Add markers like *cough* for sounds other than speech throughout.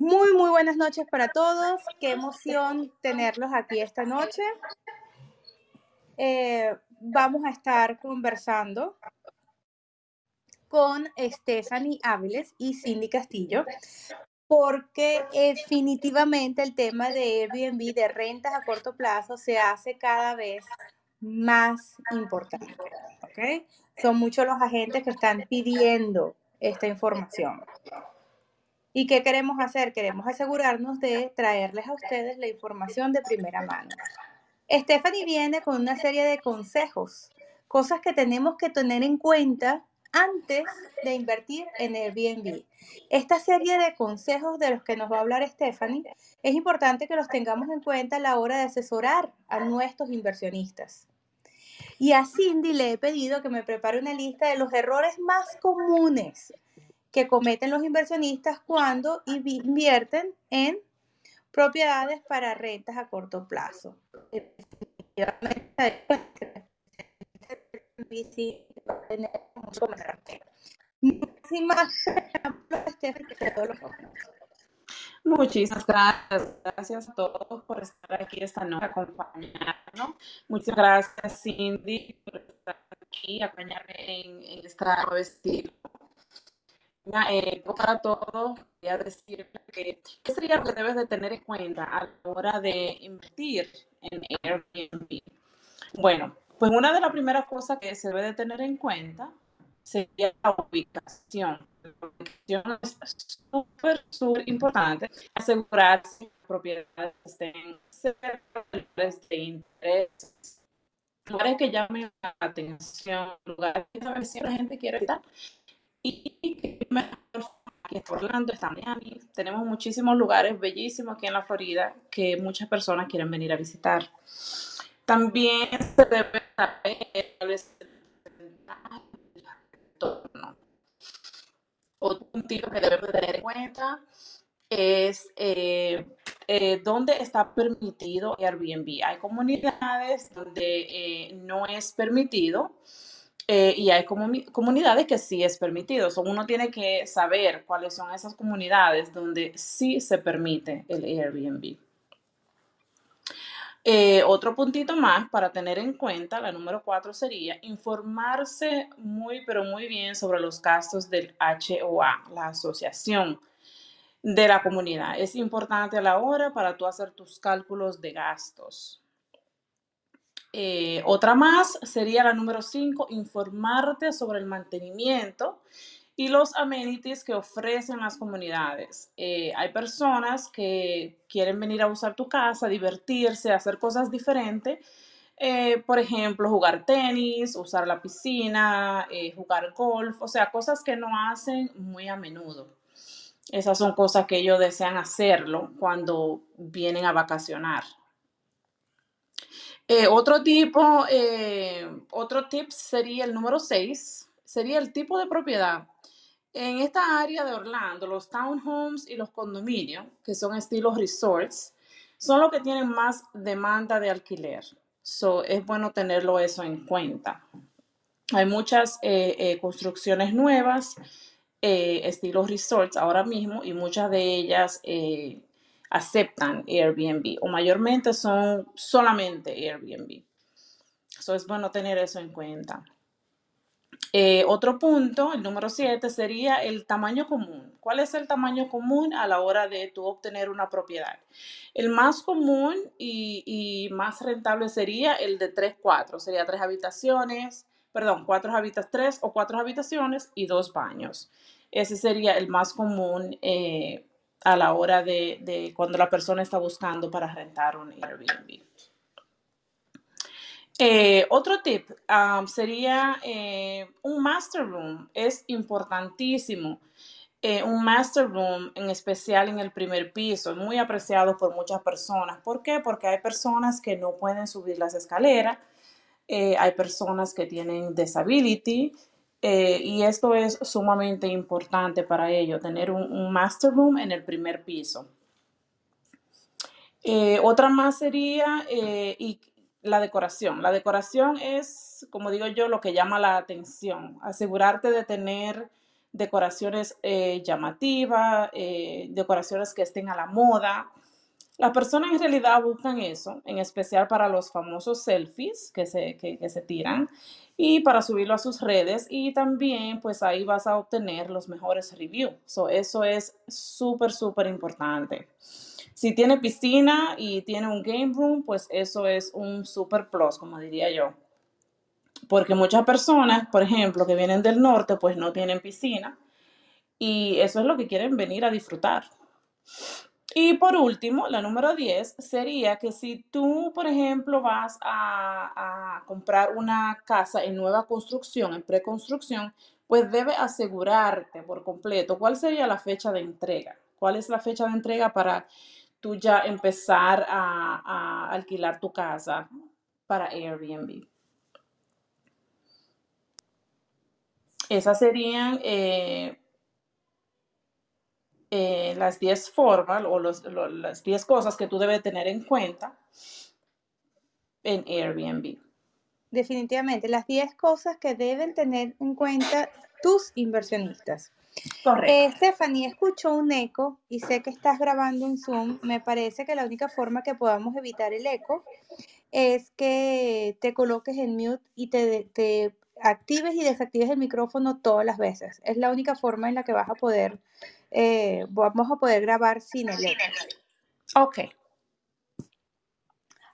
Muy, muy buenas noches para todos. Qué emoción tenerlos aquí esta noche. Eh, vamos a estar conversando con Stephanie Áviles y Cindy Castillo, porque definitivamente el tema de Airbnb, de rentas a corto plazo, se hace cada vez más importante. ¿okay? Son muchos los agentes que están pidiendo esta información. ¿Y qué queremos hacer? Queremos asegurarnos de traerles a ustedes la información de primera mano. Stephanie viene con una serie de consejos, cosas que tenemos que tener en cuenta antes de invertir en Airbnb. Esta serie de consejos de los que nos va a hablar Stephanie es importante que los tengamos en cuenta a la hora de asesorar a nuestros inversionistas. Y a Cindy le he pedido que me prepare una lista de los errores más comunes que cometen los inversionistas cuando invierten en propiedades para rentas a corto plazo. Muchísimas gracias. Gracias a todos por estar aquí esta noche, acompañarnos. Muchas gracias, Cindy, por estar aquí, acompañarme en, en esta nueva eh, para todos, quería decir que qué sería lo que debes de tener en cuenta a la hora de invertir en Airbnb. Bueno, pues una de las primeras cosas que se debe de tener en cuenta sería la ubicación. La ubicación es súper, súper importante. Asegurarse que las propiedades estén cerca de interés, lugares que llamen la atención, lugares que la gente quiere estar y que aquí está Orlando, está Miami. Tenemos muchísimos lugares bellísimos aquí en la Florida que muchas personas quieren venir a visitar. También se debe saber el retorno. Otro punto que debemos tener en cuenta es eh, eh, dónde está permitido Airbnb. Hay comunidades donde eh, no es permitido eh, y hay comunidades que sí es permitido. uno tiene que saber cuáles son esas comunidades donde sí se permite el Airbnb. Eh, otro puntito más para tener en cuenta, la número cuatro sería informarse muy, pero muy bien sobre los gastos del HOA, la asociación de la comunidad. Es importante a la hora para tú hacer tus cálculos de gastos. Eh, otra más sería la número 5, informarte sobre el mantenimiento y los amenities que ofrecen las comunidades. Eh, hay personas que quieren venir a usar tu casa, divertirse, hacer cosas diferentes. Eh, por ejemplo, jugar tenis, usar la piscina, jugar golf, o sea, cosas que no hacen muy a menudo. Esas son cosas que ellos desean hacerlo cuando vienen a vacacionar. Eh, otro tipo, eh, otro tip sería el número 6, sería el tipo de propiedad. En esta área de Orlando, los townhomes y los condominios, que son estilos resorts, son los que tienen más demanda de alquiler. So, es bueno tenerlo eso en cuenta. Hay muchas eh, construcciones nuevas, estilos resorts ahora mismo, y muchas de ellas aceptan Airbnb o mayormente son solamente Airbnb. Eso es bueno tener eso en cuenta. Eh, otro punto, el número 7, sería el tamaño común. ¿Cuál es el tamaño común a la hora de tú obtener una propiedad? El más común y, más rentable sería el de 3-4. Sería tres habitaciones, perdón, cuatro habitaciones, tres o cuatro habitaciones y dos baños. Ese sería el más común eh, a la hora de, cuando la persona está buscando para rentar un Airbnb. Eh, otro tip um, sería eh, un master room. Es importantísimo. Eh, un master room, en especial en el primer piso, muy apreciado por muchas personas. ¿Por qué? Porque hay personas que no pueden subir las escaleras, hay personas que tienen disability, eh, y esto es sumamente importante para ello, tener un, master room en el primer piso. Eh, otra más sería eh, y la decoración. La decoración es, como digo yo, lo que llama la atención. Asegurarte de tener decoraciones llamativas, decoraciones que estén a la moda. Las personas en realidad buscan eso, en especial para los famosos selfies que se, que se tiran y para subirlo a sus redes y también pues ahí vas a obtener los mejores reviews. So, eso es súper, súper importante. Si tiene piscina y tiene un game room, pues eso es un super plus, como diría yo. Porque muchas personas, por ejemplo, que vienen del norte, pues no tienen piscina y eso es lo que quieren venir a disfrutar. Y por último, la número 10 sería que si tú, por ejemplo, vas a, comprar una casa en nueva construcción, en preconstrucción, pues debe asegurarte por completo cuál sería la fecha de entrega. ¿Cuál es la fecha de entrega para tú ya empezar a, a alquilar tu casa para Airbnb? Esas serían eh, eh, las 10 formas o los- lo- las 10 cosas que tú debes tener en cuenta en Airbnb. Definitivamente, las 10 cosas que deben tener en cuenta tus inversionistas. Correcto. Eh, Stephanie, escucho un eco y sé que estás grabando en Zoom. Me parece que la única forma que podamos evitar el eco es que te coloques en mute y te, te actives y desactives el micrófono todas las veces. Es la única forma en la que vas a poder, eh, vamos a poder grabar sin el. Ok.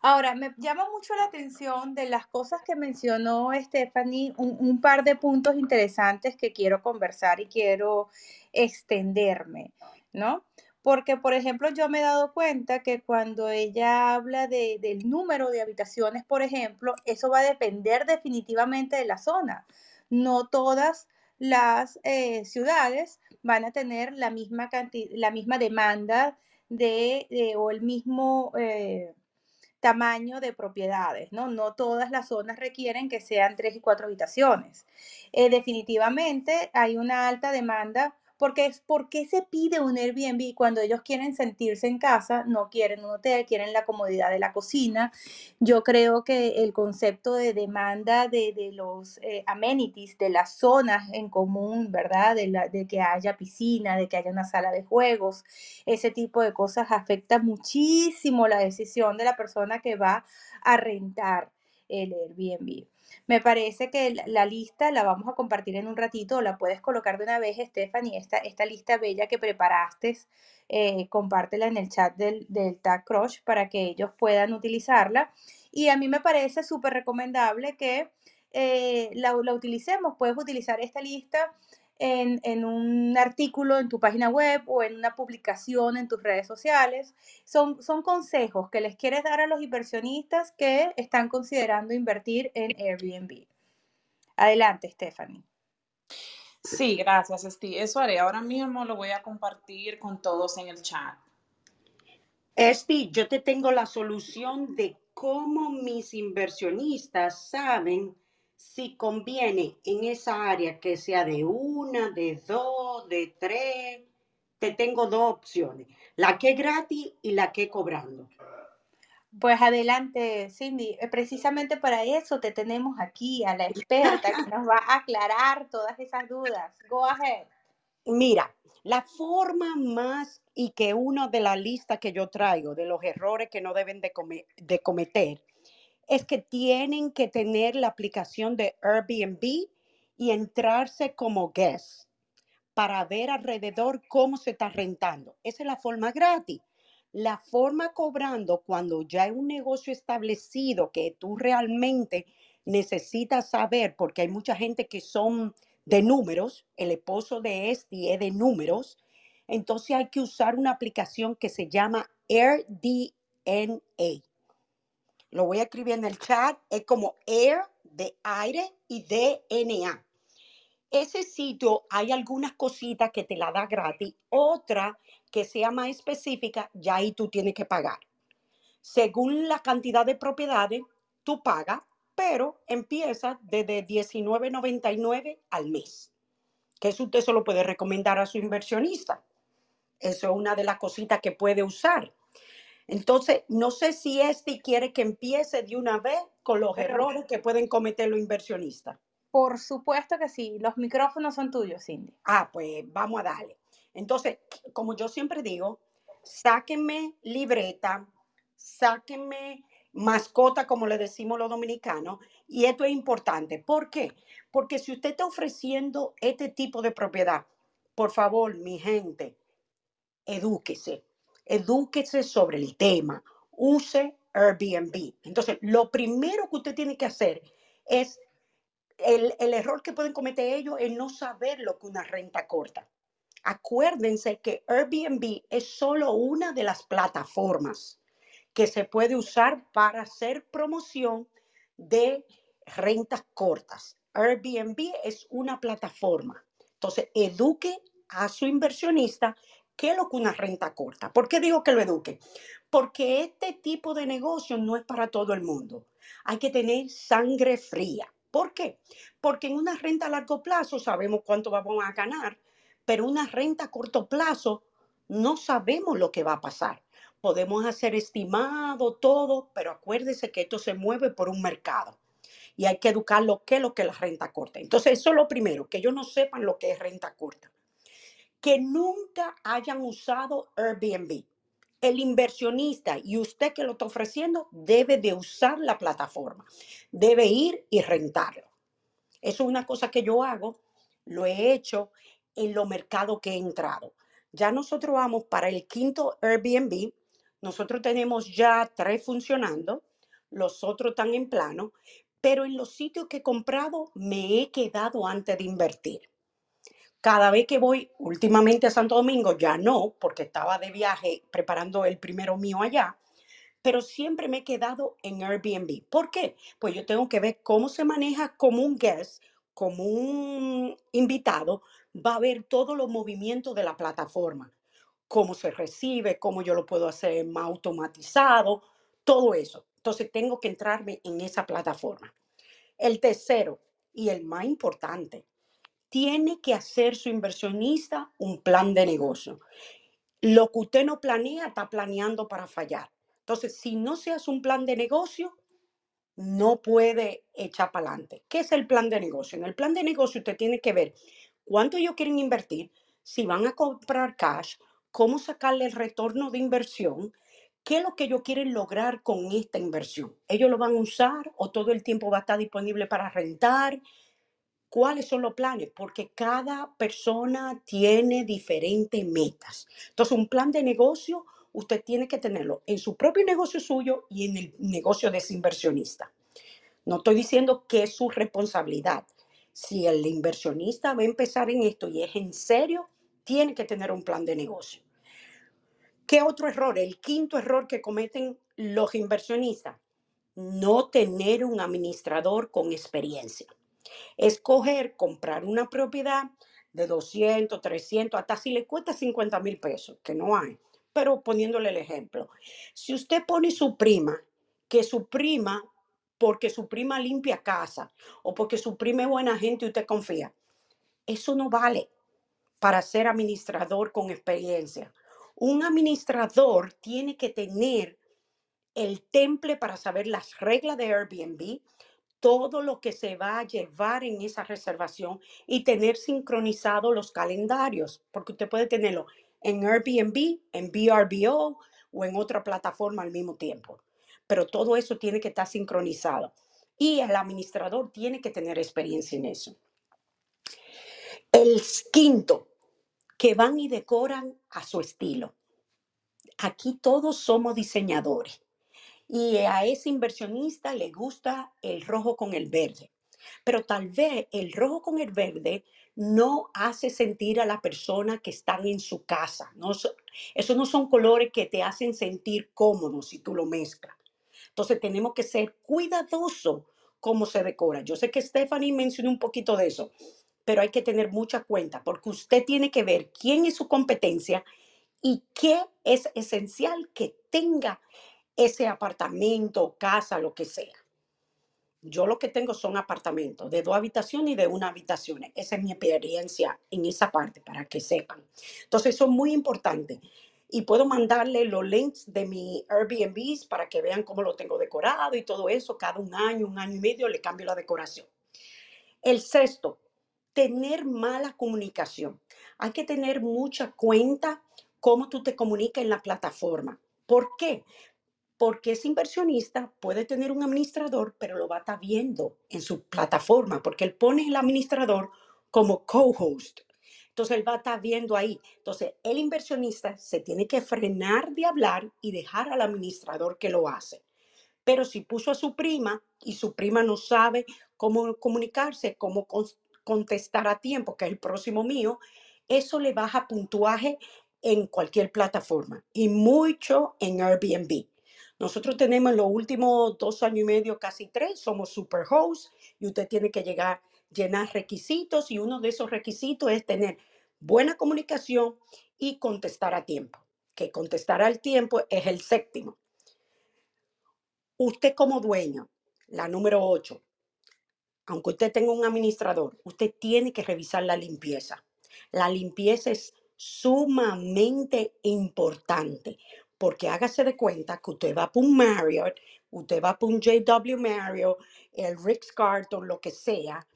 Ahora, me llama mucho la atención de las cosas que mencionó Stephanie, un, un par de puntos interesantes que quiero conversar y quiero extenderme, ¿no? Porque, por ejemplo, yo me he dado cuenta que cuando ella habla de, del número de habitaciones, por ejemplo, eso va a depender definitivamente de la zona. No todas las eh, ciudades van a tener la misma, canti- la misma demanda de, de- o el mismo... eh, tamaño de propiedades, ¿no? No todas las zonas requieren que sean tres y cuatro habitaciones. Eh, definitivamente hay una alta demanda porque es por qué se pide un Airbnb cuando ellos quieren sentirse en casa, no quieren un hotel, quieren la comodidad de la cocina. Yo creo que el concepto de demanda de, de los eh, amenities, de las zonas en común, ¿verdad? De, la, de que haya piscina, de que haya una sala de juegos, ese tipo de cosas afecta muchísimo la decisión de la persona que va a rentar el Airbnb. Me parece que la, lista la vamos a compartir en un ratito, o la puedes colocar de una vez, Stephanie, esta, esta lista bella que preparaste, eh, compártela en el chat del, del Tag Crush para que ellos puedan utilizarla. Y a mí me parece súper recomendable que eh, la, la utilicemos. Puedes utilizar esta lista en, en un artículo en tu página web o en una publicación en tus redes sociales. Son, son consejos que les quieres dar a los inversionistas que están considerando invertir en Airbnb. Adelante, Stephanie. Sí, gracias, Steve. Eso haré. Ahora mismo lo voy a compartir con todos en el chat. Esti, yo te tengo la solución de cómo mis inversionistas saben si conviene en esa área que sea de una, de dos, de tres. Te tengo dos opciones, la que es gratis y la que cobrando. Pues adelante, Cindy. Eh, Precisamente para eso te tenemos aquí a la experta que nos va a aclarar todas esas dudas. Go ahead. Mira, la forma más y que uno de la lista que yo traigo de los errores que no deben de, come- de cometer es que tienen que tener la aplicación de Airbnb y entrarse como guest para ver alrededor cómo se está rentando. Esa es la forma gratis. La forma cobrando cuando ya hay un negocio establecido que tú realmente necesitas saber, porque hay mucha gente que son de números, el esposo de este es de números, entonces hay que usar una aplicación que se llama AirDNA. Lo voy a escribir en el chat, es como Air de aire y DNA. Ese sitio hay algunas cositas que te la da gratis, otra que sea más específica, ya ahí tú tienes que pagar. Según la cantidad de propiedades, tú pagas, pero empieza desde $19.99 al mes. Que eso usted se lo puede recomendar a su inversionista. Eso es una de las cositas que puede usar. Entonces, no sé si este quiere que empiece de una vez con los Pero errores que pueden cometer los inversionistas. Por supuesto que sí. Los micrófonos son tuyos, Cindy. Ah, pues vamos a darle. Entonces, como yo siempre digo, sáquenme libreta, sáquenme mascota, como le decimos los dominicanos, y esto es importante. ¿Por qué? Porque si usted está ofreciendo este tipo de propiedad, por favor, mi gente, edúquese, edúquese sobre el tema, use Airbnb. Entonces, lo primero que usted tiene que hacer es, el, el error que pueden cometer ellos es no saber lo que una renta corta. Acuérdense que Airbnb es solo una de las plataformas que se puede usar para hacer promoción de rentas cortas. Airbnb es una plataforma. Entonces, eduque a su inversionista qué es lo que una renta corta. ¿Por qué digo que lo eduque? Porque este tipo de negocio no es para todo el mundo. Hay que tener sangre fría. ¿Por qué? Porque en una renta a largo plazo sabemos cuánto vamos a ganar, pero una renta a corto plazo no sabemos lo que va a pasar. Podemos hacer estimado todo, pero acuérdese que esto se mueve por un mercado y hay que educar lo que lo que es la renta corta. Entonces, eso es lo primero, que ellos no sepan lo que es renta corta. Que nunca hayan usado Airbnb. El inversionista y usted que lo está ofreciendo debe de usar la plataforma, debe ir y rentarlo. Eso es una cosa que yo hago, lo he hecho en los mercados que he entrado. Ya nosotros vamos para el quinto Airbnb. Nosotros tenemos ya tres funcionando, los otros están en plano, pero en los sitios que he comprado me he quedado antes de invertir. Cada vez que voy últimamente a Santo Domingo, ya no, porque estaba de viaje preparando el primero mío allá, pero siempre me he quedado en Airbnb. ¿Por qué? Pues yo tengo que ver cómo se maneja como un guest, como un invitado, va a ver todos los movimientos de la plataforma, cómo se recibe, cómo yo lo puedo hacer más automatizado, todo eso. Entonces tengo que entrarme en esa plataforma. El tercero y el más importante, tiene que hacer su inversionista un plan de negocio. Lo que usted no planea, está planeando para fallar. Entonces, si no se hace un plan de negocio, no puede echar para adelante. ¿Qué es el plan de negocio? En el plan de negocio usted tiene que ver cuánto ellos quieren invertir, si van a comprar cash, cómo sacarle el retorno de inversión, qué es lo que ellos quieren lograr con esta inversión. ¿Ellos lo van a usar o todo el tiempo va a estar disponible para rentar? ¿Cuáles son los planes? Porque cada persona tiene diferentes metas. Entonces, un plan de negocio usted tiene que tenerlo en su propio negocio suyo y en el negocio de ese inversionista. No estoy diciendo que es su responsabilidad. Si el inversionista va a empezar en esto y es en serio, tiene que tener un plan de negocio. ¿Qué otro error? El quinto error que cometen los inversionistas, no tener un administrador con experiencia. Escoger comprar una propiedad de 200, 300, hasta si le cuesta 50 mil pesos, que no hay, pero poniéndole el ejemplo. Si usted pone su prima, que su prima porque su prima limpia casa o porque su prima es buena gente y usted confía. Eso no vale para ser administrador con experiencia. Un administrador tiene que tener el temple para saber las reglas de Airbnb, todo lo que se va a llevar en esa reservación y tener sincronizado los calendarios, porque usted puede tenerlo en Airbnb, en VRBO o en otra plataforma al mismo tiempo pero todo eso tiene que estar sincronizado. Y el administrador tiene que tener experiencia en eso. El quinto, que van y decoran a su estilo. Aquí todos somos diseñadores y a ese inversionista le gusta el rojo con el verde. Pero tal vez el rojo con el verde no hace sentir a la persona que están en su casa. No, esos no son colores que te hacen sentir cómodo si tú lo mezclas. Entonces tenemos que ser cuidadosos cómo se decora. Yo sé que Stephanie mencionó un poquito de eso, pero hay que tener mucha cuenta porque usted tiene que ver quién es su competencia y qué es esencial que tenga ese apartamento, casa, lo que sea. Yo lo que tengo son apartamentos de dos habitaciones y de una habitación. Esa es mi experiencia en esa parte, para que sepan. Entonces, eso es muy importante y puedo mandarle los links de mi Airbnb para que vean cómo lo tengo decorado y todo eso. Cada un año, un año y medio le cambio la decoración. El sexto, tener mala comunicación. Hay que tener mucha cuenta cómo tú te comunicas en la plataforma. ¿Por qué? Porque ese inversionista puede tener un administrador, pero lo va a estar viendo en su plataforma, porque él pone el administrador como co-host. Entonces él va a estar viendo ahí. Entonces el inversionista se tiene que frenar de hablar y dejar al administrador que lo hace. Pero si puso a su prima y su prima no sabe cómo comunicarse, cómo contestar a tiempo, que es el próximo mío, eso le baja puntuaje en cualquier plataforma y mucho en Airbnb. Nosotros tenemos los últimos dos años y medio, casi tres, somos super host y usted tiene que llegar, llenar requisitos y uno de esos requisitos es tener buena comunicación y contestar a tiempo. Que contestar al tiempo es el séptimo. Usted como dueño, la número ocho, aunque usted tenga un administrador, usted tiene que revisar la limpieza. La limpieza es sumamente importante porque hágase de cuenta que usted va para un Marriott, usted va para un JW Marriott, el Ritz Carlton, lo que sea,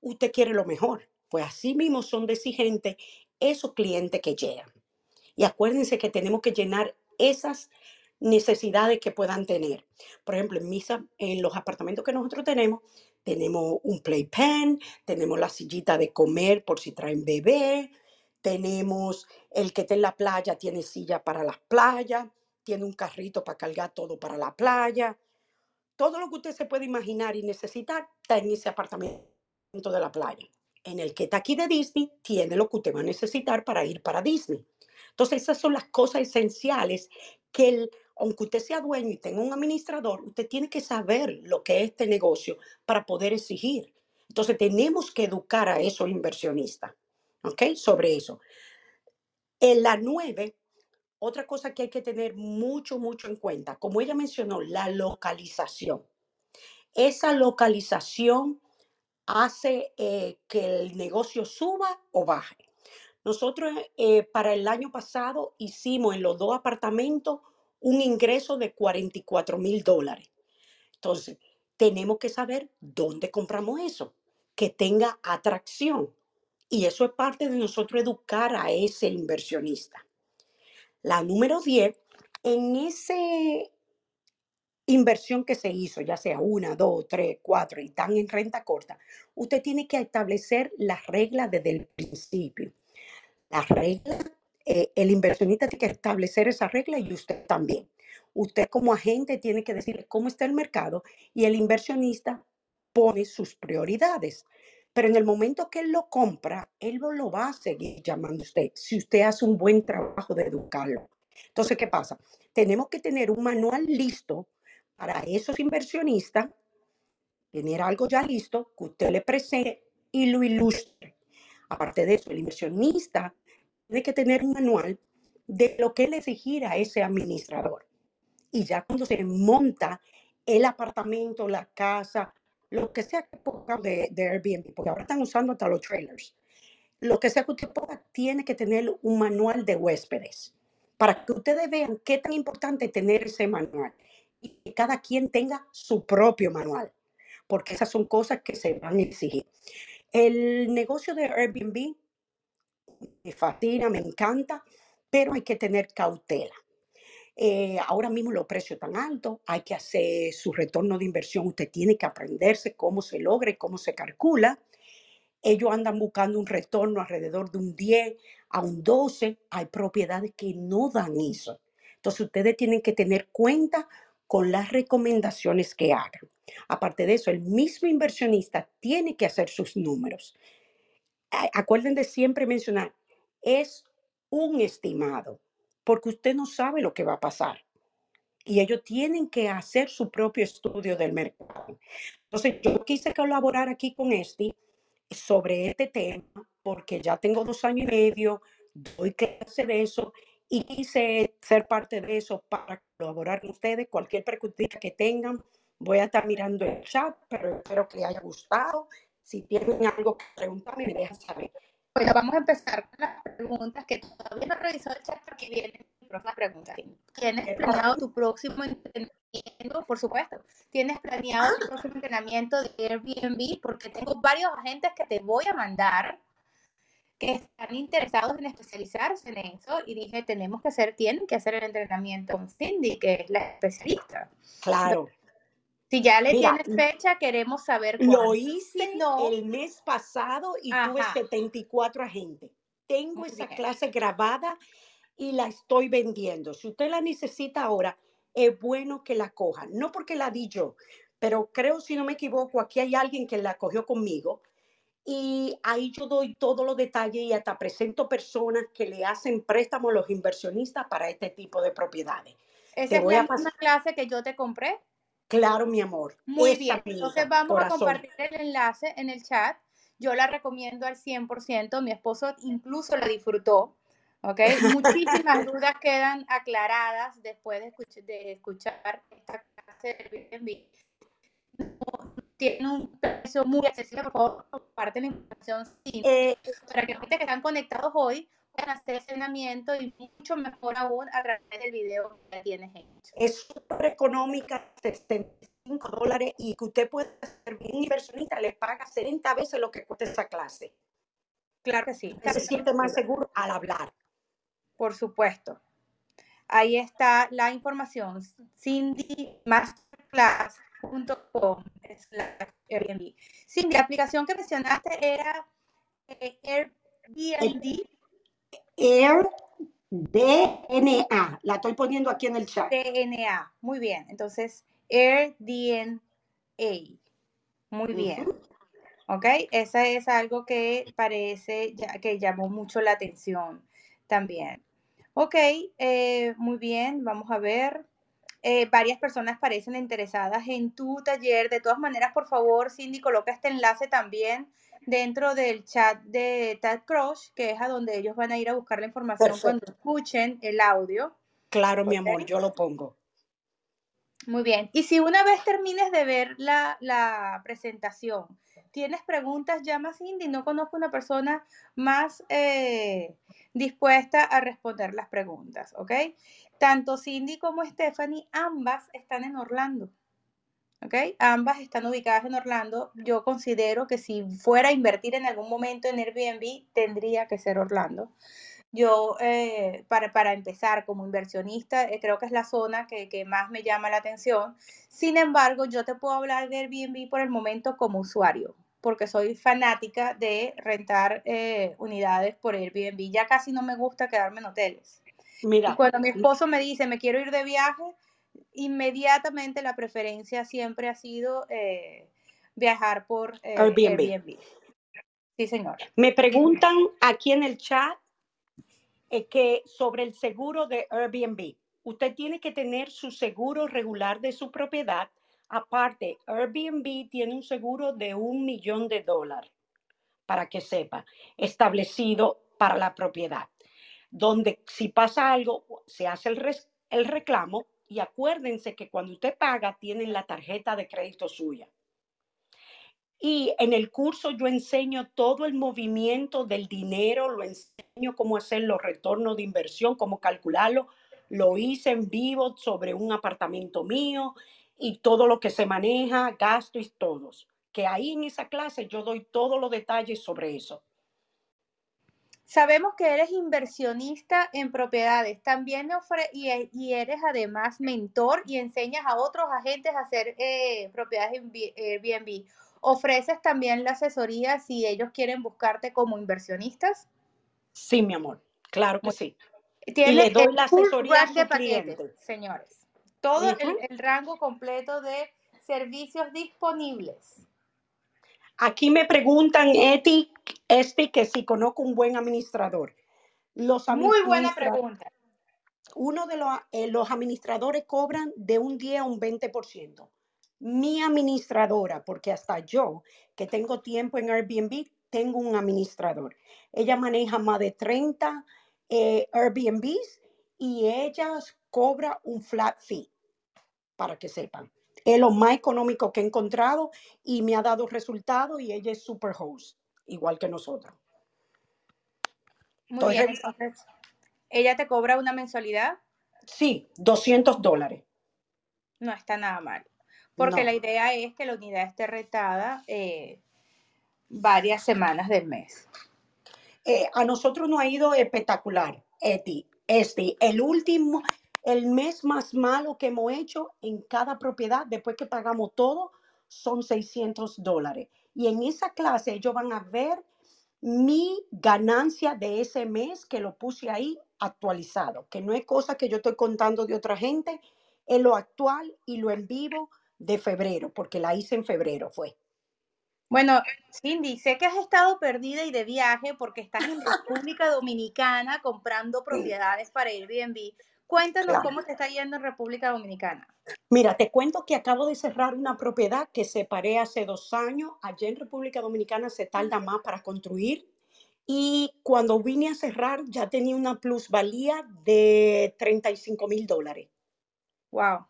usted quiere lo mejor. Pues así mismo son de exigentes esos clientes que llegan. Y acuérdense que tenemos que llenar esas necesidades que puedan tener. Por ejemplo, en, misa, en los apartamentos que nosotros tenemos, tenemos un playpen, tenemos la sillita de comer por si traen bebé, tenemos el que está en la playa, tiene silla para las playas, tiene un carrito para cargar todo para la playa. Todo lo que usted se puede imaginar y necesitar está en ese apartamento de la playa. En el que está aquí de Disney, tiene lo que usted va a necesitar para ir para Disney. Entonces, esas son las cosas esenciales que el, aunque usted sea dueño y tenga un administrador, usted tiene que saber lo que es este negocio para poder exigir. Entonces tenemos que educar a esos inversionistas, ¿ok? Sobre eso. En la nueve, otra cosa que hay que tener mucho, mucho en cuenta, como ella mencionó, la localización. Esa localización hace eh, que el negocio suba o baje. Nosotros eh, para el año pasado hicimos en los dos apartamentos un ingreso de 44 mil dólares. Entonces, tenemos que saber dónde compramos eso, que tenga atracción. Y eso es parte de nosotros educar a ese inversionista. La número 10, en esa inversión que se hizo, ya sea una, dos, tres, cuatro y están en renta corta, usted tiene que establecer las reglas desde el principio. Las reglas eh, el inversionista tiene que establecer esa regla y usted también. Usted como agente tiene que decir cómo está el mercado y el inversionista pone sus prioridades. Pero en el momento que él lo compra, él lo va a seguir llamando a usted si usted hace un buen trabajo de educarlo. Entonces, ¿qué pasa? Tenemos que tener un manual listo para esos inversionistas, tener algo ya listo que usted le presente y lo ilustre. Aparte de eso, el inversionista tiene que tener un manual de lo que le exigir a ese administrador. Y ya cuando se monta el apartamento, la casa, lo que sea que ponga de, de Airbnb, porque ahora están usando hasta los trailers, lo que sea que usted ponga, tiene que tener un manual de huéspedes para que ustedes vean qué tan importante tener ese manual y que cada quien tenga su propio manual, porque esas son cosas que se van a exigir. El negocio de Airbnb me fascina, me encanta, pero hay que tener cautela. Eh, ahora mismo los precios tan altos, hay que hacer su retorno de inversión, usted tiene que aprenderse cómo se logra y cómo se calcula. Ellos andan buscando un retorno alrededor de un 10 a un 12. Hay propiedades que no dan eso. Entonces ustedes tienen que tener cuenta con las recomendaciones que hagan. Aparte de eso, el mismo inversionista tiene que hacer sus números acuerden de siempre mencionar, es un estimado, porque usted no sabe lo que va a pasar. Y ellos tienen que hacer su propio estudio del mercado. Entonces, yo quise colaborar aquí con este sobre este tema, porque ya tengo dos años y medio, doy clase de eso y quise ser parte de eso para colaborar con ustedes. Cualquier pregunta que tengan, voy a estar mirando el chat, pero espero que les haya gustado si tienen algo que preguntarme, me dejan saber. Bueno, vamos a empezar con las preguntas que todavía no he revisado el chat porque vienen las preguntas. ¿Tienes planeado tu próximo entrenamiento por supuesto, tienes planeado tu próximo entrenamiento de Airbnb, porque tengo varios agentes que te voy a mandar que están interesados en especializarse en eso y dije, tenemos que hacer, tienen que hacer el entrenamiento con Cindy, que es la especialista. Claro. Si ya le tienes fecha, queremos saber cuándo. Lo hice el mes pasado y tuve 74 agentes. Tengo esa clase grabada y la estoy vendiendo. Si usted la necesita ahora, es bueno que la coja. No porque la di yo, pero creo, si no me equivoco, aquí hay alguien que la cogió conmigo y ahí yo doy todos los detalles y hasta presento personas que le hacen préstamos a los inversionistas para este tipo de propiedades. Esa es la misma clase que yo te compré. Claro, mi amor. Muy bien. Entonces vamos a compartir el enlace en el chat. Yo la recomiendo al 100%. Mi esposo incluso la disfrutó. ¿Ok? *laughs* Muchísimas dudas quedan aclaradas después de, de escuchar esta clase de Airbnb tiene un precio muy accesible, por favor, comparten la información eh, para que los que están conectados hoy puedan hacer entrenamiento y mucho mejor aún a través del video que tienes hecho. Es súper económica, 75 dólares y que usted puede ser bien inversionista, le paga 70 veces lo que cuesta esa clase. Claro que sí. Se siente más seguro al hablar. Por supuesto. Ahí está la información. Cindy Masterclass .com Airbnb. Sí, la aplicación que mencionaste era eh, Airbnb. AirDNA. La estoy poniendo aquí en el chat. DNA. Muy bien. Entonces, AirDNA. Muy bien. ¿Ok? Esa es algo que parece ya, que llamó mucho la atención también. Ok, eh, muy bien. Vamos a ver. Eh, varias personas parecen interesadas en tu taller. De todas maneras, por favor, Cindy, coloca este enlace también dentro del chat de Tad Crush, que es a donde ellos van a ir a buscar la información cuando escuchen el audio. Claro, mi amor, yo lo pongo. Muy bien. Y si una vez termines de ver la, la presentación, tienes preguntas, llama a Cindy. No conozco una persona más eh, dispuesta a responder las preguntas, ¿ok? Tanto Cindy como Stephanie, ambas están en Orlando. ¿Ok? Ambas están ubicadas en Orlando. Yo considero que si fuera a invertir en algún momento en Airbnb, tendría que ser Orlando. Yo, eh, para, para, empezar, como inversionista, eh, creo que es la zona que, que, más me llama la atención. Sin embargo, yo te puedo hablar de Airbnb por el momento como usuario, porque soy fanática de rentar eh, unidades por Airbnb. Ya casi no me gusta quedarme en hoteles. Mira, cuando mi esposo me dice, me quiero ir de viaje, inmediatamente la preferencia siempre ha sido eh, viajar por eh, Airbnb. Sí, señor. Me preguntan aquí en el chat eh, que sobre el seguro de Airbnb. Usted tiene que tener su seguro regular de su propiedad. Aparte, Airbnb tiene un seguro de un millón de dólares, para que sepa, establecido para la propiedad donde si pasa algo, se hace el, el reclamo y acuérdense que cuando usted paga, tienen la tarjeta de crédito suya. Y en el curso yo enseño todo el movimiento del dinero, lo enseño cómo hacer los retornos de inversión, cómo calcularlo. Lo hice en vivo sobre un apartamento mío y todo lo que se maneja, gastos y todos. Que ahí en esa clase yo doy todos los detalles sobre eso. Sabemos que eres inversionista en propiedades, también y, e, y, eres además mentor y enseñas a otros agentes a hacer eh, propiedades en Airbnb. ¿Ofreces también la asesoría si ellos quieren buscarte como inversionistas? Sí, mi amor, claro que sí. Y le doy la asesoría a clientes. señores. Todo el, el rango completo de servicios disponibles. Aquí me preguntan, Eti, este, que si conozco un buen administrador. Los Muy buena pregunta. Uno de los, eh, los administradores cobran de un 10 a un 20%. Mi administradora, porque hasta yo, que tengo tiempo en Airbnb, tengo un administrador. Ella maneja más de 30 eh, Airbnbs y ella cobra un flat fee, para que sepan. Es lo más económico que he encontrado y me ha dado resultados y ella es super host, igual que nosotros. Muy bien, ¿ella te cobra una mensualidad? Sí, 200 dólares. No está nada mal. Porque No. la idea es que la unidad esté retada eh, varias semanas del mes. Eh, a nosotros nos ha ido espectacular, Eti. Este, el último, el mes más malo que hemos hecho en cada propiedad, después que pagamos todo, son 600 dólares. Y en esa clase ellos van a ver mi ganancia de ese mes que lo puse ahí actualizado, que no es cosa que yo estoy contando de otra gente, es lo actual y lo en vivo de febrero, porque la hice en febrero, fue. Bueno, Cindy, sé que has estado perdida y de viaje porque estás en *laughs* República Dominicana comprando propiedades para Airbnb. Cuéntanos Claro. cómo te está yendo en República Dominicana. Mira, te cuento que acabo de cerrar una propiedad que separé hace dos años. Allá en República Dominicana se tarda más para construir. Y cuando vine a cerrar ya tenía una plusvalía de 35 mil dólares. Wow.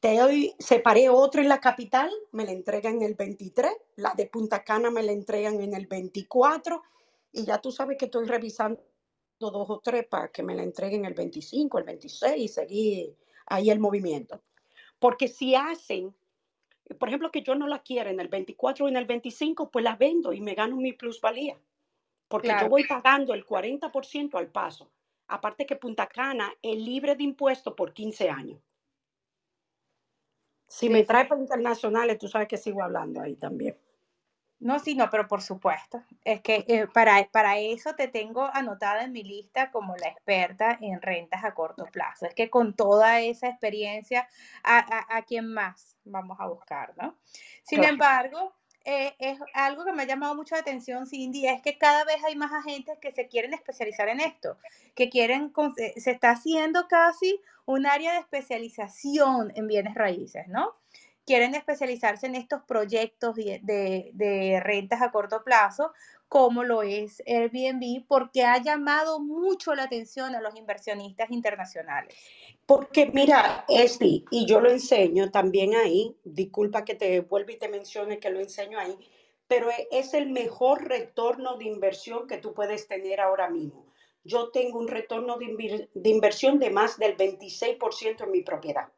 Te doy- separé otro en la capital, me la entregan en el 23. La de Punta Cana me la entregan en el 24. Y ya tú sabes que estoy revisando dos o tres para que me la entreguen el 25, el 26 y seguir ahí el movimiento. Porque si hacen, por ejemplo, que yo no la quiera en el 24 o en el 25, pues la vendo y me gano mi plusvalía. Porque yo voy pagando el 40% al paso. Aparte que Punta Cana es libre de impuestos por 15 años. Si Sí, me trae para internacionales, tú sabes que sigo hablando ahí también. No, sí, no, pero por supuesto. Es que eh, para, para eso te tengo anotada en mi lista como la experta en rentas a corto plazo. Es que con toda esa experiencia, ¿a, a, a quién más vamos a buscar, no? Sin Claro. embargo, eh, es algo que me ha llamado mucho la atención, Cindy, es que cada vez hay más agentes que se quieren especializar en esto, que quieren, eh, se está haciendo casi un área de especialización en bienes raíces, ¿no? Quieren especializarse en estos proyectos de, de- de rentas a corto plazo, como lo es Airbnb, porque ha llamado mucho la atención a los inversionistas internacionales. Porque mira, Esti, y yo lo enseño también ahí, disculpa que te vuelva y te mencione que lo enseño ahí, pero e- es el mejor retorno de inversión que tú puedes tener ahora mismo. Yo tengo un retorno de, de inversión de más del 26% en mi propiedad.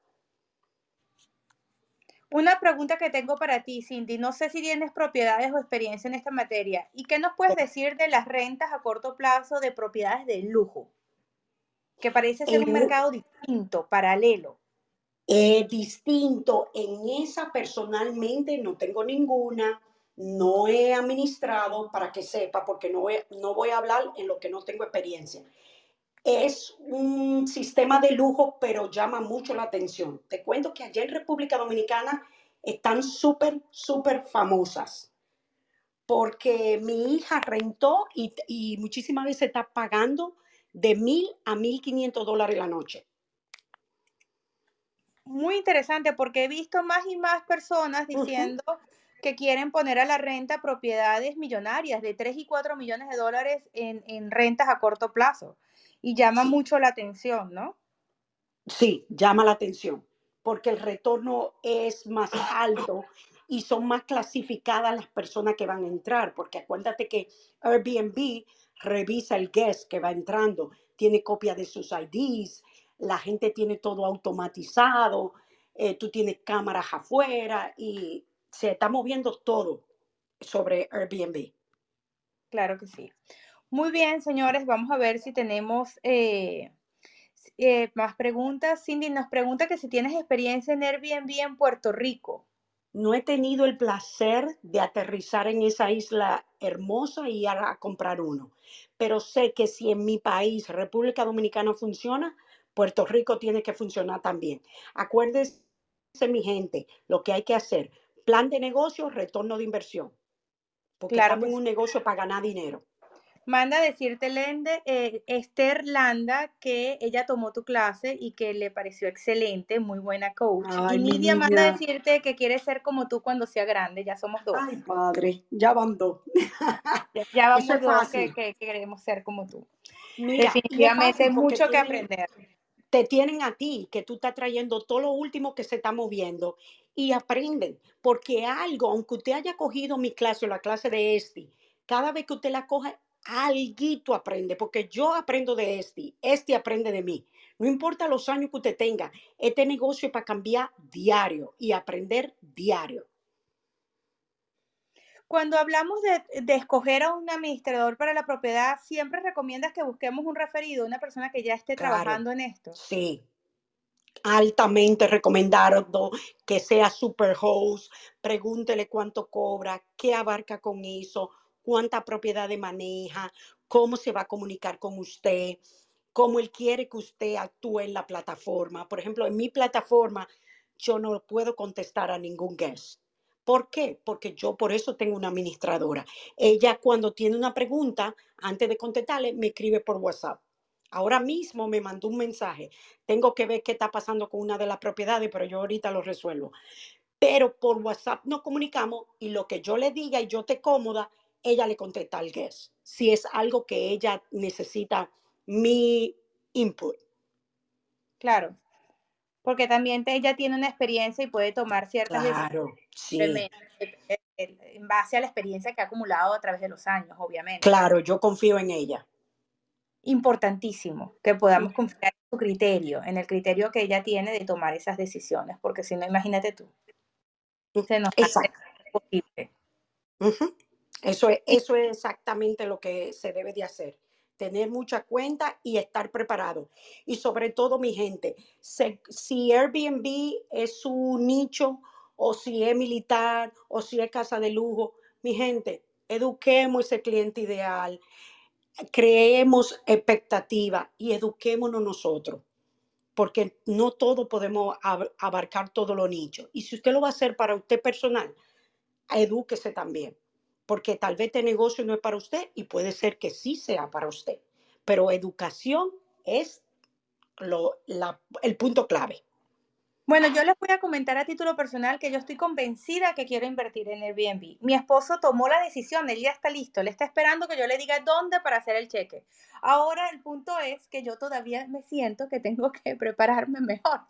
Una pregunta que tengo para ti, Cindy, no sé si tienes propiedades o experiencia en esta materia. ¿Y qué nos puedes decir de las rentas a corto plazo de propiedades de lujo? Que parece ser un lu- mercado distinto, paralelo. Es distinto. En esa personalmente no tengo ninguna, no he administrado para que sepa, porque no voy, no voy a hablar en lo que no tengo experiencia. Es un sistema de lujo, pero llama mucho la atención. Te cuento que allá en República Dominicana están súper, súper famosas. Porque mi hija rentó y, y muchísimas veces está pagando de mil a mil quinientos dólares la noche. Muy interesante porque he visto más y más personas diciendo que quieren poner a la renta propiedades millonarias de 3 y 4 millones de dólares en, en rentas a corto plazo. Y llama Sí. mucho la atención, ¿no? Sí, llama la atención, porque el retorno es más alto y son más clasificadas las personas que van a entrar, porque acuérdate que Airbnb revisa el guest que va entrando, tiene copia de sus IDs, la gente tiene todo automatizado, eh, tú tienes cámaras afuera y se está moviendo todo sobre Airbnb. Claro que sí. Muy bien, señores, vamos a ver si tenemos eh, eh, más preguntas. Cindy nos pregunta que si tienes experiencia en Airbnb en Puerto Rico. No he tenido el placer de aterrizar en esa isla hermosa y ir a comprar uno, pero sé que si en mi país, República Dominicana, funciona, Puerto Rico tiene que funcionar también. Acuérdense, mi gente, lo que hay que hacer, plan de negocio, retorno de inversión, porque Claro estamos en un negocio para ganar dinero. Manda a decirte, Lende, eh, Esther Landa, que ella tomó tu clase y que le pareció excelente, muy buena coach. Ay, y mi Nidia manda a decirte que quiere ser como tú cuando sea grande, ya somos dos. Ay, padre, ya van dos. *laughs* Ya, vamos es dos que, que- que queremos ser como tú. Mira, Definitivamente mucho que aprender. te tienen a ti, que tú estás trayendo todo lo último que se está moviendo y aprenden, porque algo, aunque usted haya cogido mi clase o la clase de este, cada vez que usted la coja, alguito aprende, porque yo aprendo de este, este aprende de mí. No importa los años que usted tenga, este negocio es para cambiar diario y aprender diario. Cuando hablamos de, de, escoger a un administrador para la propiedad, ¿siempre recomiendas que busquemos un referido, una persona que ya esté Claro, trabajando en esto? sí, altamente recomendado que sea super host, pregúntele cuánto cobra, qué abarca con eso, cuánta propiedad maneja, cómo se va a comunicar con usted, cómo él quiere que usted actúe en la plataforma. Por ejemplo, en mi plataforma yo no puedo contestar a ningún guest. ¿Por qué? Porque yo por eso tengo una administradora. Ella cuando tiene una pregunta, antes de contestarle, me escribe por WhatsApp. Ahora mismo me mandó un mensaje. Tengo que ver qué está pasando con una de las propiedades, pero yo ahorita lo resuelvo. Pero por WhatsApp nos comunicamos y lo que yo le diga y yo te cómoda, ella le contesta al guest. Si es algo que ella necesita mi input. Claro, porque también te- ella tiene una experiencia y puede tomar ciertas decisiones Claro, sí. en base a la experiencia que ha acumulado a través de los años, obviamente. Claro, yo confío en ella. Importantísimo que podamos confiar en su criterio, en el criterio que ella tiene de tomar esas decisiones, porque si no, imagínate tú, se nos hace. Eso es, eso es exactamente lo que se debe de hacer. Tener mucha cuenta y estar preparado. Y sobre todo, mi gente, se- si Airbnb es su nicho o si es militar o si es casa de lujo, mi gente, eduquemos ese cliente ideal, creemos expectativa y eduquémonos nosotros. Porque no todo podemos ab- abarcar todos los nichos. Y si usted lo va a hacer para usted personal, edúquese también, porque tal vez este negocio no es para usted y puede ser que sí sea para usted, pero educación es lo, el punto clave. Bueno, yo les voy a comentar a título personal que yo estoy convencida que quiero invertir en Airbnb. Mi esposo tomó la decisión, él ya está listo, él está esperando que yo le diga dónde para hacer el cheque. Ahora el punto es que yo todavía me siento que tengo que prepararme *laughs* mejor,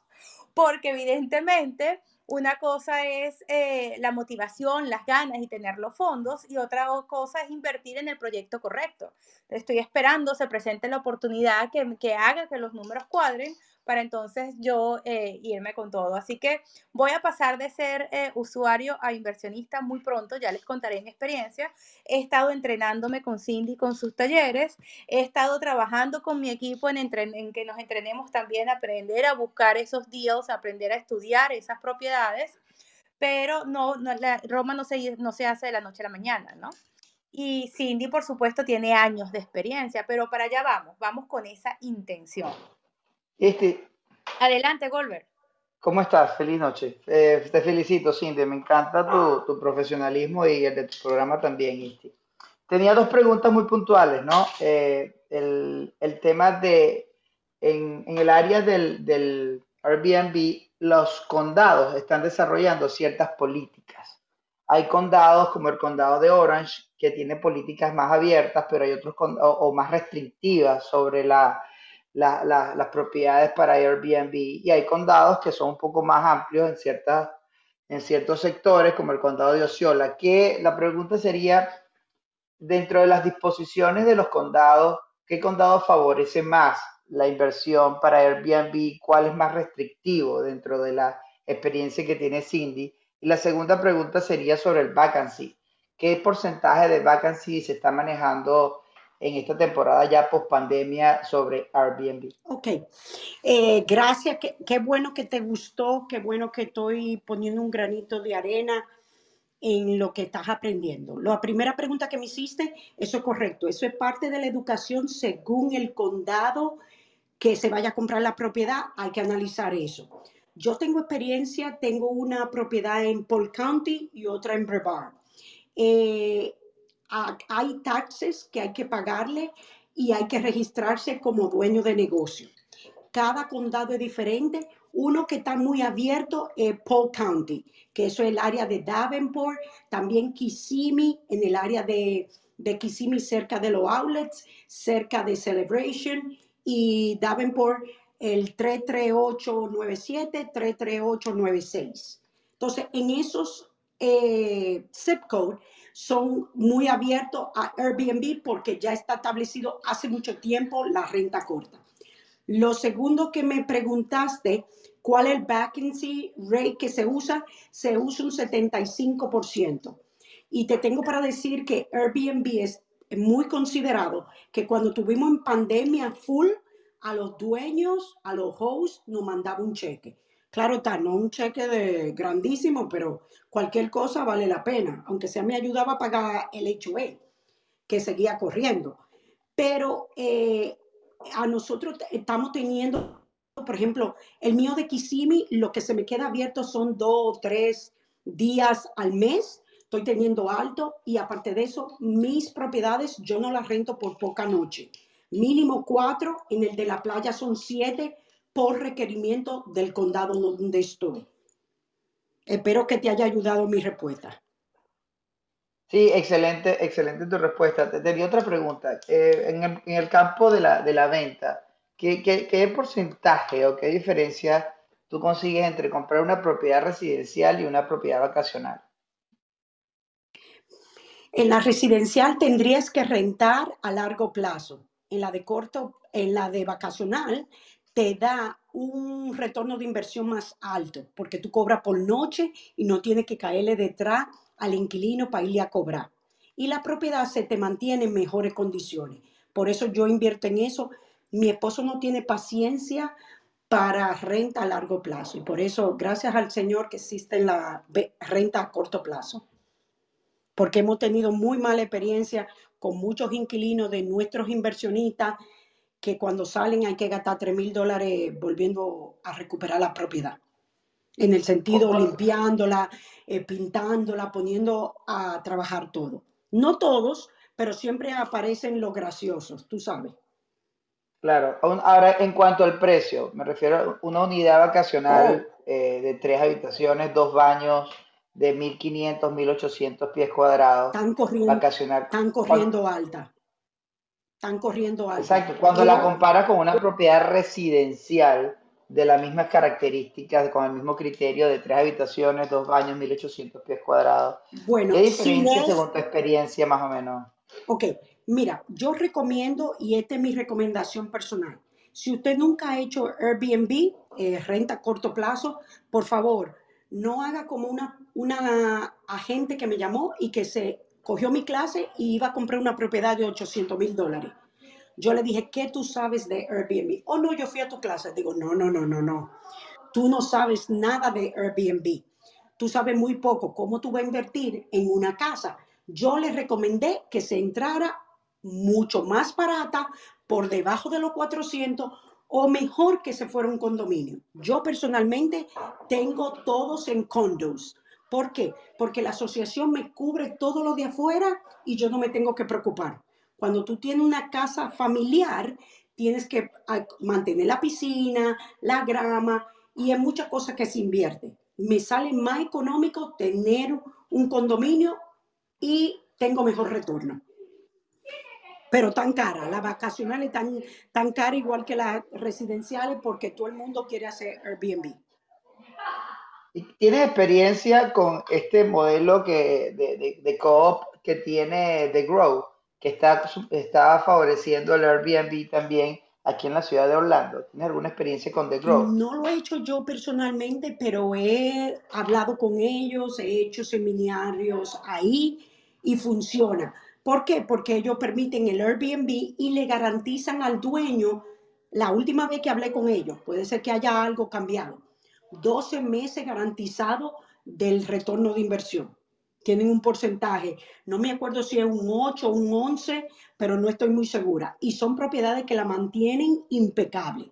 porque evidentemente una cosa es eh, la motivación, las ganas y tener los fondos y otra cosa es invertir en el proyecto correcto. Estoy esperando se presente la oportunidad que, que haga que los números cuadren para entonces yo eh, irme con todo. Así que voy a pasar de ser eh, usuario a inversionista muy pronto, ya les contaré mi experiencia. He estado entrenándome con Cindy con sus talleres, he estado trabajando con mi equipo en, en que nos entrenemos también a aprender a buscar esos deals, a aprender a estudiar esas propiedades, pero no, no Roma no se, no se hace de la noche a la mañana, ¿no? Y Cindy, por supuesto, tiene años de experiencia, pero para allá vamos, vamos con esa intención. Isti, Adelante, Golver. ¿cómo estás? Feliz noche. Eh, te felicito, Cindy. Me encanta tu, tu profesionalismo y el de tu programa también, Isti. Tenía dos preguntas muy puntuales, ¿no? Eh, el, el tema de, en, en el área del, del Airbnb, los condados están desarrollando ciertas políticas. Hay condados como el condado de Orange, que tiene políticas más abiertas, pero hay otros o, o más restrictivas sobre la, la- la- las propiedades para Airbnb. Y hay condados que son un poco más amplios en, ciertas, en ciertos sectores, como el condado de Osceola, que la pregunta sería, dentro de las disposiciones de los condados, ¿qué condado favorece más la inversión para Airbnb? ¿Cuál es más restrictivo dentro de la experiencia que tiene Cindy? Y la segunda pregunta sería sobre el vacancy. ¿Qué porcentaje de vacancy se está manejando en esta temporada ya post pandemia sobre Airbnb? Ok, Eh, gracias, qué, bueno que te gustó, qué bueno que estoy poniendo un granito de arena en lo que estás aprendiendo. La primera pregunta que me hiciste, eso es correcto, eso es parte de la educación según el condado que se vaya a comprar la propiedad, hay que analizar eso. Yo tengo experiencia, tengo una propiedad en Paul County y otra en Brevard. Eh, ha- hay taxes que hay que pagarle y hay que registrarse como dueño de negocio. Cada condado es diferente. Uno que está muy abierto es Paul County, que eso es el área de Davenport, también Kissimmee, en el área de, Kissimmee cerca de los outlets, cerca de Celebration, y Davenport el 33897, 33896. Entonces, en esos eh, zip code son muy abiertos a Airbnb porque ya está establecido hace mucho tiempo la renta corta. Lo segundo que me preguntaste, ¿cuál es el vacancy rate que se usa? Se usa un 75%. Y te tengo para decir que Airbnb es muy considerado, que cuando tuvimos en pandemia full, a los dueños, a los hosts, nos mandaba un cheque. Claro está, no un cheque de grandísimo, pero cualquier cosa vale la pena, aunque sea me ayudaba a pagar el HOA, que seguía corriendo. Pero eh, a nosotros estamos teniendo, por ejemplo, el mío de Kissimmee, lo que se me queda abierto son dos o tres días al mes, estoy teniendo alto y aparte de eso, mis propiedades yo no las rento por poca noche. Mínimo cuatro, en el de la playa son siete por requerimiento del condado donde estoy. Espero que te haya ayudado mi respuesta. Sí, excelente, excelente tu respuesta. Te tenía otra pregunta. Eh, en, el, campo de la, de la venta, ¿qué, qué, porcentaje o qué diferencia tú consigues entre comprar una propiedad residencial y una propiedad vacacional? En la residencial tendrías que rentar a largo plazo. En la de corto, en la de vacacional te da un retorno de inversión más alto, porque tú cobras por noche y no tienes que caerle detrás al inquilino para irle a cobrar. Y la propiedad se te mantiene en mejores condiciones. Por eso yo invierto en eso. Mi esposo no tiene paciencia para renta a largo plazo. Y por eso, gracias al Señor que existe la renta a corto plazo. Porque hemos tenido muy mala experiencia con muchos inquilinos de nuestros inversionistas que cuando salen hay que gastar 3 mil dólares volviendo a recuperar la propiedad. En el sentido limpiándola, eh, pintándola, poniendo a trabajar todo. No todos, pero siempre aparecen los graciosos, tú sabes. Claro, ahora en cuanto al precio, me refiero a una unidad vacacional oh. eh, de tres habitaciones, dos baños, de 1.500, 1.800 pies cuadrados. Están corriendo, vacacional. Están corriendo alta están corriendo alto. Exacto, cuando la compara con una propiedad residencial de las mismas características, con el mismo criterio de tres habitaciones, dos baños, 1800 pies cuadrados. Bueno, ¿qué diferencia según tu experiencia más o menos? Ok, mira, yo recomiendo, y esta es mi recomendación personal, si usted nunca ha hecho Airbnb, eh, renta a corto plazo, por favor, no haga como una, una agente que me llamó y que se cogió mi clase y iba a comprar una propiedad de 800 mil dólares. Yo le dije, ¿qué tú sabes de Airbnb? Oh, no, yo fui a tu clase. Digo, no, no, no, no, no. Tú no sabes nada de Airbnb. Tú sabes muy poco cómo tú vas a invertir en una casa. Yo le recomendé que se entrara mucho más barata, por debajo de los 400 o mejor que se fuera un condominio. Yo personalmente tengo todos en condos ¿Por qué? Porque la asociación me cubre todo lo de afuera y yo no me tengo que preocupar. Cuando tú tienes una casa familiar, tienes que mantener la piscina, la grama y hay muchas cosas que se invierte. Me sale más económico tener un condominio y tengo mejor retorno. Pero tan cara, las vacacionales tan, tan cara igual que las residenciales porque todo el mundo quiere hacer Airbnb. ¿Tienes experiencia con este modelo que, de, de, co-op que tiene The Grow, que está, está favoreciendo el Airbnb también aquí en la ciudad de Orlando? ¿Tienes alguna experiencia con The Grow? No lo he hecho yo personalmente, pero he hablado con ellos, he hecho seminarios ahí y funciona. ¿Por qué? Porque ellos permiten el Airbnb y le garantizan al dueño, la última vez que hablé con ellos, puede ser que haya algo cambiado 12 meses garantizado del retorno de inversión. Tienen un porcentaje, no me acuerdo si es un 8 o un 11, pero no estoy muy segura. Y son propiedades que la mantienen impecable.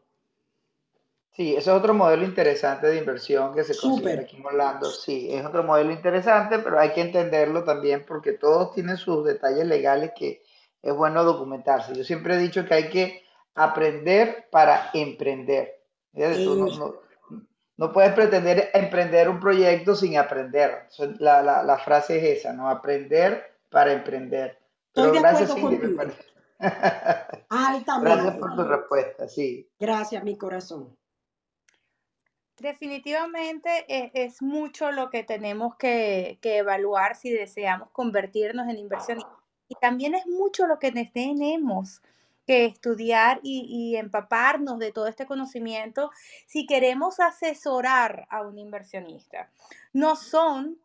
Sí, ese es otro modelo interesante de inversión que se consigue aquí en Orlando. Sí, es otro modelo interesante, pero hay que entenderlo también porque todos tienen sus detalles legales que es bueno documentarse. Yo siempre he dicho que hay que aprender para emprender. No puedes pretender emprender un proyecto sin aprender. La, la, frase es esa, ¿no? Aprender para emprender. Estoy de acuerdo contigo. Altamente. *laughs* Gracias por tu respuesta, sí. Gracias, mi corazón. Definitivamente e- es, mucho lo que tenemos que, evaluar si deseamos convertirnos en inversionistas. Y también es mucho lo que tenemos que estudiar y, empaparnos de todo este conocimiento si queremos asesorar a un inversionista. No son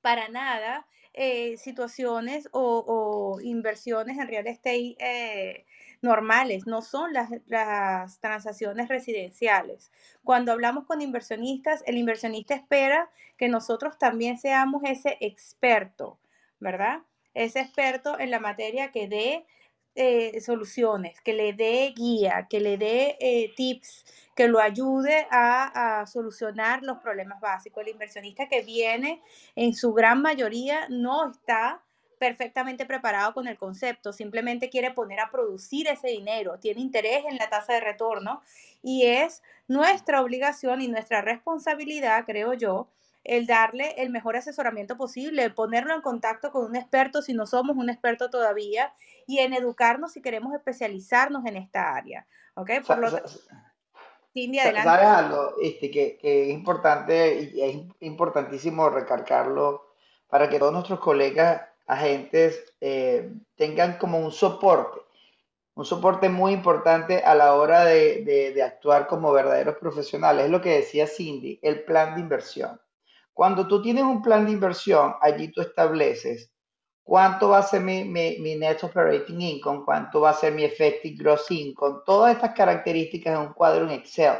para nada eh, situaciones o, inversiones en real estate eh, normales, no son las, las transacciones residenciales. Cuando hablamos con inversionistas, el inversionista espera que nosotros también seamos ese experto, ¿verdad? Ese experto en la materia que dé eh, soluciones, que le dé guía, que le dé eh, tips, que lo ayude a, solucionar los problemas básicos. El inversionista que viene en su gran mayoría no está perfectamente preparado con el concepto, simplemente quiere poner a producir ese dinero, tiene interés en la tasa de retorno y es nuestra obligación y nuestra responsabilidad, creo yo, el darle el mejor asesoramiento posible, ponerlo en contacto con un experto si no somos un experto todavía y en educarnos si queremos especializarnos en esta área. ¿Ok? Por lo tanto, Cindy, adelante. ¿Sabes algo este, que, que, es importante y es importantísimo recargarlo para que todos nuestros colegas agentes eh, tengan como un soporte, un soporte muy importante a la hora de, de, de actuar como verdaderos profesionales? Es lo que decía Cindy, el plan de inversión. Cuando tú tienes un plan de inversión, allí tú estableces cuánto va a ser mi, net operating income, cuánto va a ser mi effective gross income, todas estas características en un cuadro en Excel.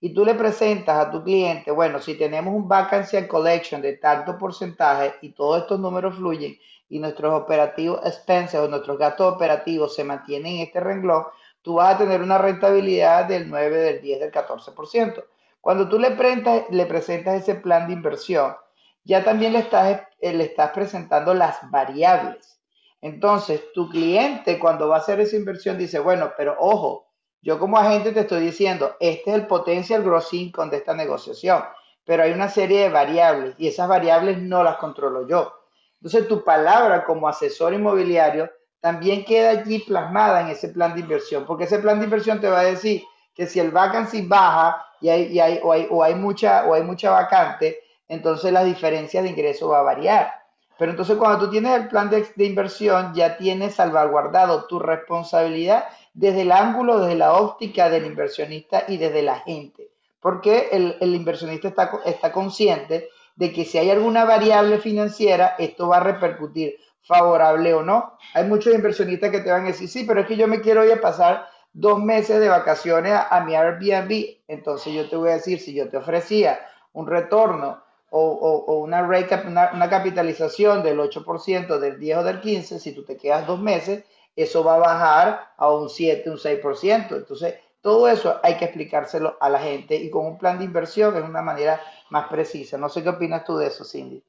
Y tú le presentas a tu cliente, bueno, si tenemos un vacancy and collection de tanto porcentaje y todos estos números fluyen y nuestros operativos expenses o nuestros gastos operativos se mantienen en este renglón, tú vas a tener una rentabilidad del 9, del 10, del 14%. Cuando tú le, presentas ese plan de inversión, ya también le estás, eh, le estás presentando las variables. Entonces, tu cliente cuando va a hacer esa inversión dice, bueno, pero ojo, yo como agente te estoy diciendo, este es el potencial gross income de esta negociación, pero hay una serie de variables y esas variables no las controlo yo. Entonces, tu palabra como asesor inmobiliario también queda allí plasmada en ese plan de inversión, porque ese plan de inversión te va a decir que si el vacancy baja, y hay, o, hay, o, hay mucha, o hay mucha vacante, entonces la diferencia de ingreso va a variar. Pero entonces cuando tú tienes el plan de, inversión, ya tienes salvaguardado tu responsabilidad desde el ángulo, desde la óptica del inversionista y desde la gente. Porque el, el inversionista está, está consciente de que si hay alguna variable financiera, esto va a repercutir favorable o no. Hay muchos inversionistas que te van a decir, sí, pero es que yo me quiero ir a pasar dos meses de vacaciones a, mi Airbnb, entonces yo te voy a decir, si yo te ofrecía un retorno o, una, una, una, capitalización del 8%, del 10 o del 15, si tú te quedas dos meses, eso va a bajar a un 7, un 6%. Entonces, todo eso hay que explicárselo a la gente y con un plan de inversión es una manera más precisa. No sé qué opinas tú de eso, Cindy.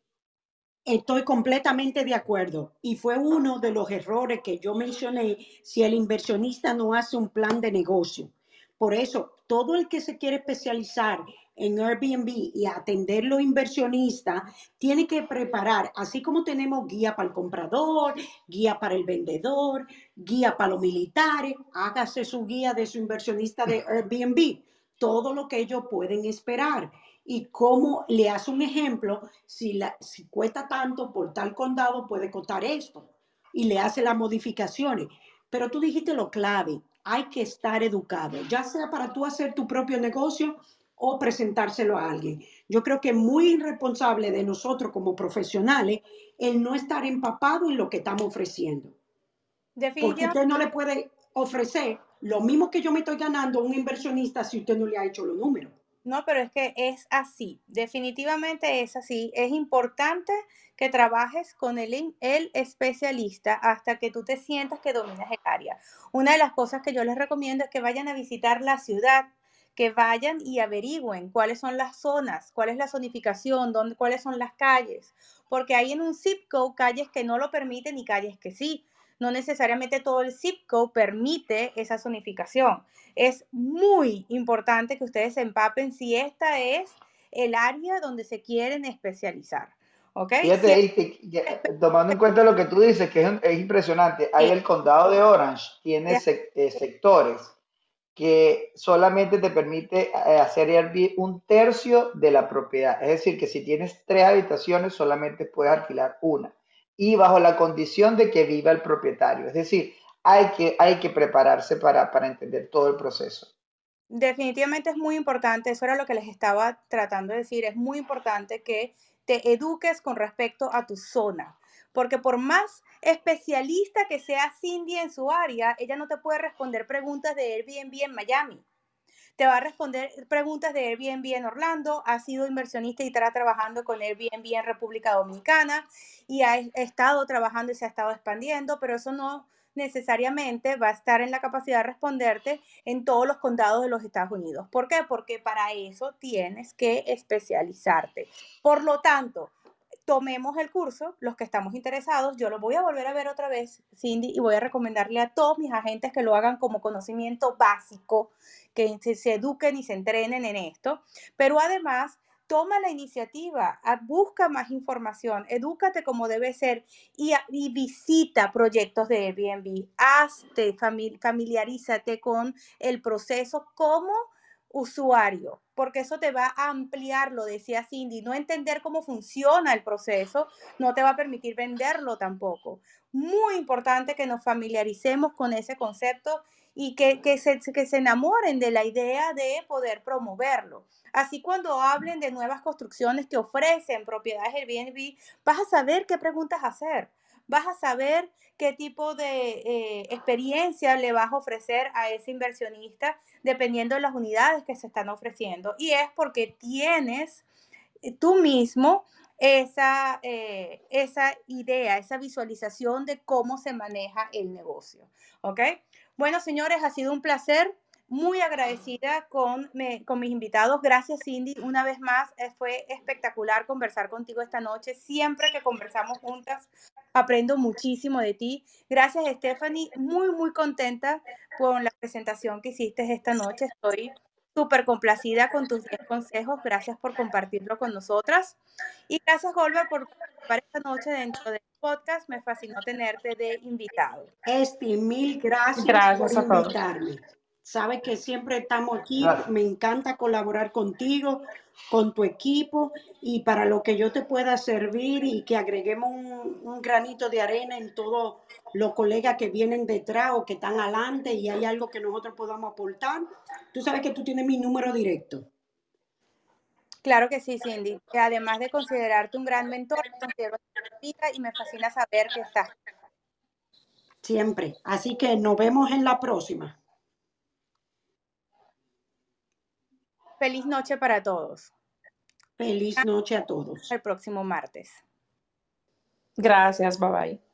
Estoy completamente de acuerdo. Y fue uno de los errores que yo mencioné si el inversionista no hace un plan de negocio. Por eso, todo el que se quiere especializar en Airbnb y atender los inversionistas tiene que preparar, así como tenemos guía para el comprador, guía para el vendedor, guía para los militares, hágase su guía de su inversionista de Airbnb, todo lo que ellos pueden esperar y cómo le hace un ejemplo, si, la, si cuesta tanto por tal condado puede costar esto y le hace las modificaciones. Pero tú dijiste lo clave, hay que estar educado, ya sea para tú hacer tu propio negocio o presentárselo a alguien. Yo creo que es muy irresponsable de nosotros como profesionales el no estar empapado en lo que estamos ofreciendo. Porque usted no le puede ofrecer lo mismo que yo me estoy ganando a un inversionista si usted no le ha hecho los números. No, pero es que es así, definitivamente es así. Es importante que trabajes con el, el especialista hasta que tú te sientas que dominas el área. Una de las cosas que yo les recomiendo es que vayan a visitar la ciudad, que vayan y averigüen cuáles son las zonas, cuál es la zonificación, dónde, cuáles son las calles, porque hay en un zip code calles que no lo permiten y calles que sí no necesariamente todo el zip code permite esa zonificación. Es muy importante que ustedes se empapen si esta es el área donde se quieren especializar. ¿Ok? Fíjate, tomando en cuenta lo que tú dices, que es, impresionante, hay el condado de Orange, tiene eh, sectores que solamente te permite eh, hacer Airbnb un tercio de la propiedad. Es decir, que si tienes tres habitaciones, solamente puedes alquilar una. Y bajo la condición de que viva el propietario. Es decir, hay que, hay que prepararse para, para entender todo el proceso. Definitivamente es muy importante, eso era lo que les estaba tratando de decir, es muy importante que te eduques con respecto a tu zona, porque por más especialista que sea Cindy en su área, ella no te puede responder preguntas de Airbnb en Miami. Te va a responder preguntas de Airbnb en Orlando, ha sido inversionista y estará trabajando con Airbnb en República Dominicana y ha estado trabajando y se ha estado expandiendo, pero eso no necesariamente va a estar en la capacidad de responderte en todos los condados de los Estados Unidos. ¿Por qué? Porque para eso tienes que especializarte. Por lo tanto, tomemos el curso, los que estamos interesados, yo lo voy a volver a ver otra vez, Cindy, y voy a recomendarle a todos mis agentes que lo hagan como conocimiento básico, que se, eduquen y se entrenen en esto, pero además toma la iniciativa, busca más información, edúcate como debe ser y, visita proyectos de Airbnb, hazte, familiarízate con el proceso como usuario, porque eso te va a ampliar, lo decía Cindy, no entender cómo funciona el proceso no te va a permitir venderlo tampoco. Muy importante que nos familiaricemos con ese concepto y que, que, se, que se enamoren de la idea de poder promoverlo. Así cuando hablen de nuevas construcciones que ofrecen propiedades Airbnb, vas a saber qué preguntas hacer, vas a saber qué tipo de eh, experiencia le vas a ofrecer a ese inversionista dependiendo de las unidades que se están ofreciendo. Y es porque tienes eh, tú mismo esa, eh, esa idea, esa visualización de cómo se maneja el negocio. ¿Ok? Bueno, señores, ha sido un placer muy agradecida con, con mis invitados. Gracias, Cindy. Una vez más, eh, fue espectacular conversar contigo esta noche. Siempre que conversamos juntas, aprendo muchísimo de ti. Gracias, Stephanie. Muy, muy contenta con la presentación que hiciste esta noche. Estoy súper complacida con tus 10 consejos. Gracias por compartirlo con nosotras. Y gracias, Olga, por participar esta noche dentro del podcast. Me fascinó tenerte de invitado. Esti, mil gracias, gracias por invitarme. Sabes que siempre estamos aquí, me encanta colaborar contigo, con tu equipo y para lo que yo te pueda servir y que agreguemos un, granito de arena en todos los colegas que vienen detrás o que están adelante y hay algo que nosotros podamos aportar. Tú sabes que tú tienes mi número directo. Claro que sí, Cindy. Además de considerarte un gran mentor, considero y me fascina saber que estás. Siempre. Así que nos vemos en la próxima. Feliz noche para todos. Feliz noche a todos. El próximo martes. Gracias, bye bye.